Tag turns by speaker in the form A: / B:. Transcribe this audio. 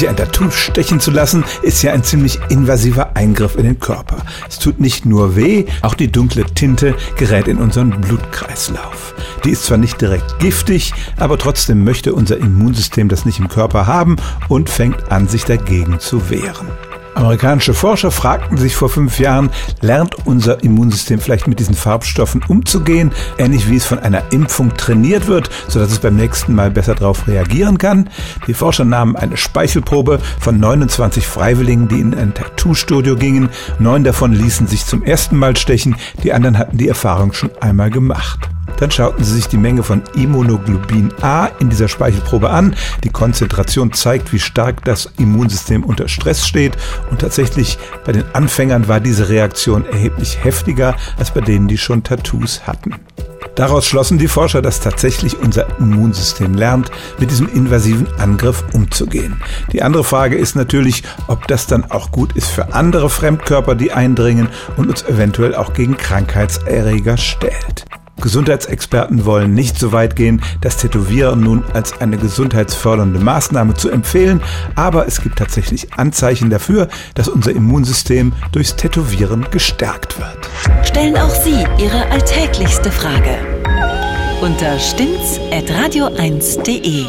A: Sich ein Tattoo stechen zu lassen, ist ja ein ziemlich invasiver Eingriff in den Körper. Es tut nicht nur weh, auch die dunkle Tinte gerät in unseren Blutkreislauf. Die ist zwar nicht direkt giftig, aber trotzdem möchte unser Immunsystem das nicht im Körper haben und fängt an, sich dagegen zu wehren. Amerikanische Forscher fragten sich vor fünf Jahren, lernt unser Immunsystem vielleicht mit diesen Farbstoffen umzugehen, ähnlich wie es von einer Impfung trainiert wird, sodass es beim nächsten Mal besser darauf reagieren kann? Die Forscher nahmen eine Speichelprobe von 29 Freiwilligen, die in ein Tattoo-Studio gingen. Neun davon ließen sich zum ersten Mal stechen, die anderen hatten die Erfahrung schon einmal gemacht. Dann schauten sie sich die Menge von Immunoglobin A in dieser Speichelprobe an. Die Konzentration zeigt, wie stark das Immunsystem unter Stress steht. Und tatsächlich bei den Anfängern war diese Reaktion erheblich heftiger als bei denen, die schon Tattoos hatten. Daraus schlossen die Forscher, dass tatsächlich unser Immunsystem lernt, mit diesem invasiven Angriff umzugehen. Die andere Frage ist natürlich, ob das dann auch gut ist für andere Fremdkörper, die eindringen und uns eventuell auch gegen Krankheitserreger stellt. Gesundheitsexperten wollen nicht so weit gehen, das Tätowieren nun als eine gesundheitsfördernde Maßnahme zu empfehlen, aber es gibt tatsächlich Anzeichen dafür, dass unser Immunsystem durchs Tätowieren gestärkt wird.
B: Stellen auch Sie Ihre alltäglichste Frage unter stimmtz.radio1.de.